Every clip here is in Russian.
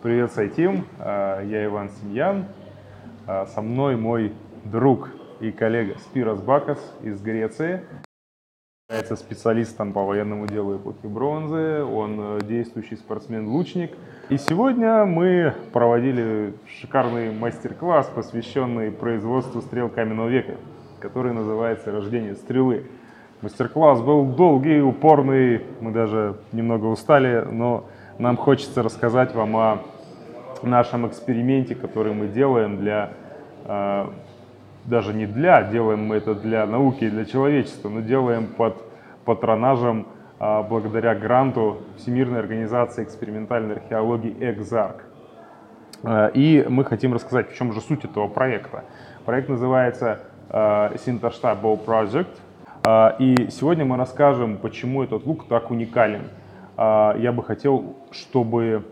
Привет, Сайтим. А, я Иван Симьян. А, со мной мой друг и коллега Спирос Бакас из Греции. Является специалистом по военному делу эпохи бронзы. Он э, действующий спортсмен-лучник. И сегодня мы проводили шикарный мастер-класс, посвященный производству стрел каменного века, который называется «Рождение стрелы». Мастер-класс был долгий, упорный, мы даже немного устали, но нам хочется рассказать вам о нашем эксперименте, который мы делаем для, э, даже не для, делаем мы это для науки и для человечества, но делаем под патронажем э, благодаря гранту Всемирной организации экспериментальной археологии «Экзарк». Э, и мы хотим рассказать, в чем же суть этого проекта. Проект называется Sintersta Bow Project. И сегодня мы расскажем, почему этот лук так уникален – а, я бы хотел, чтобы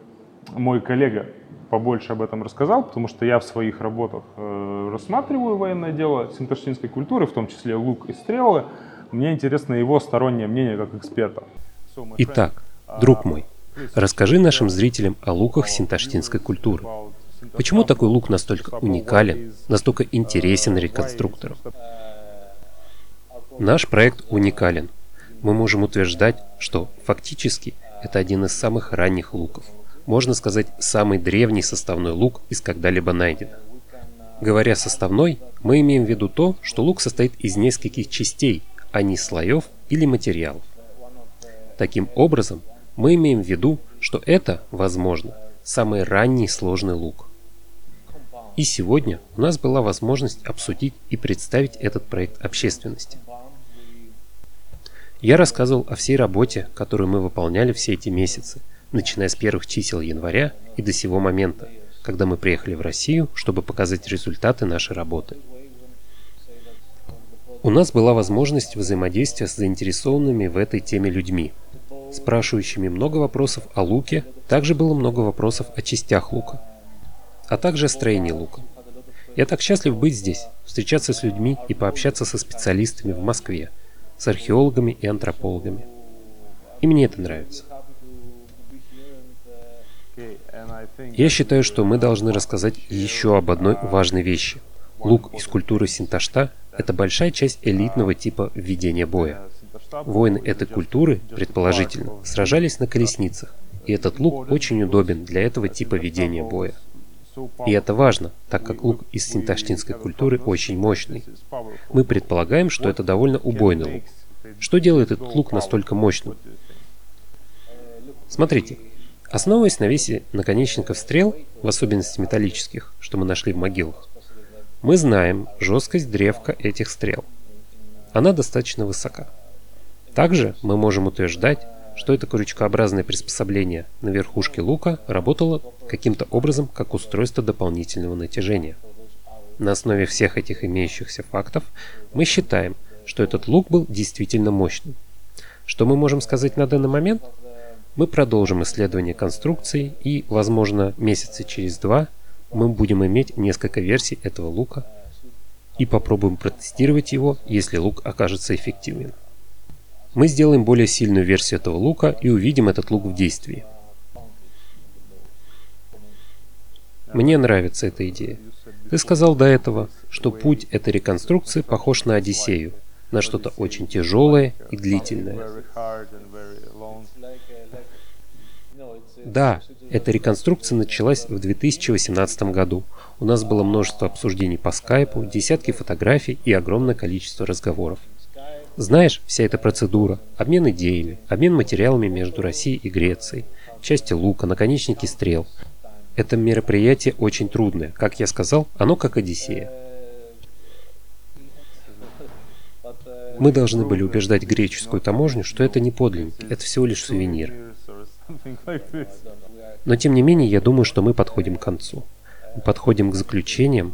мой коллега побольше об этом рассказал, потому что я в своих работах э, рассматриваю военное дело синташтинской культуры, в том числе лук и стрелы. Мне интересно его стороннее мнение как эксперта. Итак, друг мой, расскажи нашим зрителям о луках синташтинской культуры. Почему такой лук настолько уникален, настолько интересен реконструкторам? Наш проект уникален, мы можем утверждать, что фактически это один из самых ранних луков. Можно сказать, самый древний составной лук из когда-либо найден. Говоря составной, мы имеем в виду то, что лук состоит из нескольких частей, а не слоев или материалов. Таким образом, мы имеем в виду, что это, возможно, самый ранний сложный лук. И сегодня у нас была возможность обсудить и представить этот проект общественности. Я рассказывал о всей работе, которую мы выполняли все эти месяцы, начиная с первых чисел января и до сего момента, когда мы приехали в Россию, чтобы показать результаты нашей работы. У нас была возможность взаимодействия с заинтересованными в этой теме людьми, спрашивающими много вопросов о луке, также было много вопросов о частях лука, а также о строении лука. Я так счастлив быть здесь, встречаться с людьми и пообщаться со специалистами в Москве – с археологами и антропологами. И мне это нравится. Я считаю, что мы должны рассказать еще об одной важной вещи. Лук из культуры Синташта – это большая часть элитного типа ведения боя. Воины этой культуры, предположительно, сражались на колесницах, и этот лук очень удобен для этого типа ведения боя. И это важно, так как лук из синташтинской культуры очень мощный. Мы предполагаем, что это довольно убойный лук. Что делает этот лук настолько мощным? Смотрите, основываясь на весе наконечников стрел, в особенности металлических, что мы нашли в могилах, мы знаем жесткость древка этих стрел. Она достаточно высока. Также мы можем утверждать, что это крючкообразное приспособление на верхушке лука работало каким-то образом как устройство дополнительного натяжения. На основе всех этих имеющихся фактов мы считаем, что этот лук был действительно мощным. Что мы можем сказать на данный момент? Мы продолжим исследование конструкции и, возможно, месяца через два мы будем иметь несколько версий этого лука и попробуем протестировать его, если лук окажется эффективным. Мы сделаем более сильную версию этого лука и увидим этот лук в действии. Мне нравится эта идея. Ты сказал до этого, что путь этой реконструкции похож на Одиссею, на что-то очень тяжелое и длительное. Да, эта реконструкция началась в 2018 году. У нас было множество обсуждений по скайпу, десятки фотографий и огромное количество разговоров. Знаешь, вся эта процедура, обмен идеями, обмен материалами между Россией и Грецией, части лука, наконечники стрел. Это мероприятие очень трудное. Как я сказал, оно как Одиссея. Мы должны были убеждать греческую таможню, что это не подлинники, это всего лишь сувенир. Но тем не менее, я думаю, что мы подходим к концу. Мы подходим к заключениям,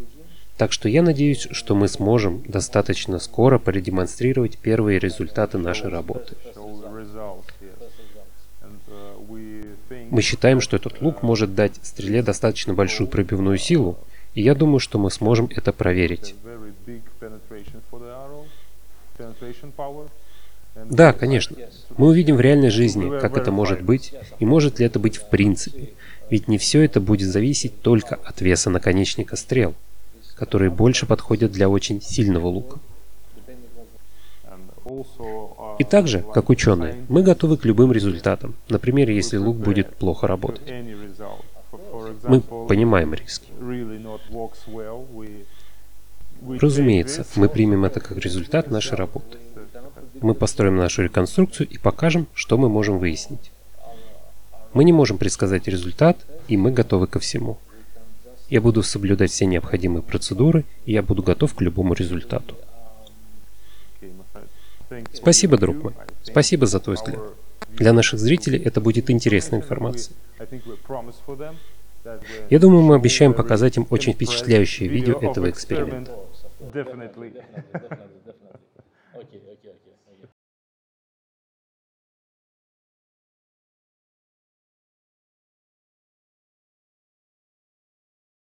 так что я надеюсь, что мы сможем достаточно скоро продемонстрировать первые результаты нашей работы. Мы считаем, что этот лук может дать стреле достаточно большую пробивную силу, и я думаю, что мы сможем это проверить. Да, конечно. Мы увидим в реальной жизни, как это может быть, и может ли это быть в принципе. Ведь не все это будет зависеть только от веса наконечника стрел, которые больше подходят для очень сильного лука. И также, как ученые, мы готовы к любым результатам, например, если лук будет плохо работать. Мы понимаем риски. Разумеется, мы примем это как результат нашей работы. Мы построим нашу реконструкцию и покажем, что мы можем выяснить. Мы не можем предсказать результат, и мы готовы ко всему. Я буду соблюдать все необходимые процедуры, и я буду готов к любому результату. Спасибо, друг мой. Спасибо за твой взгляд. Для наших зрителей это будет интересная информация. Я думаю, мы обещаем показать им очень впечатляющее видео этого эксперимента.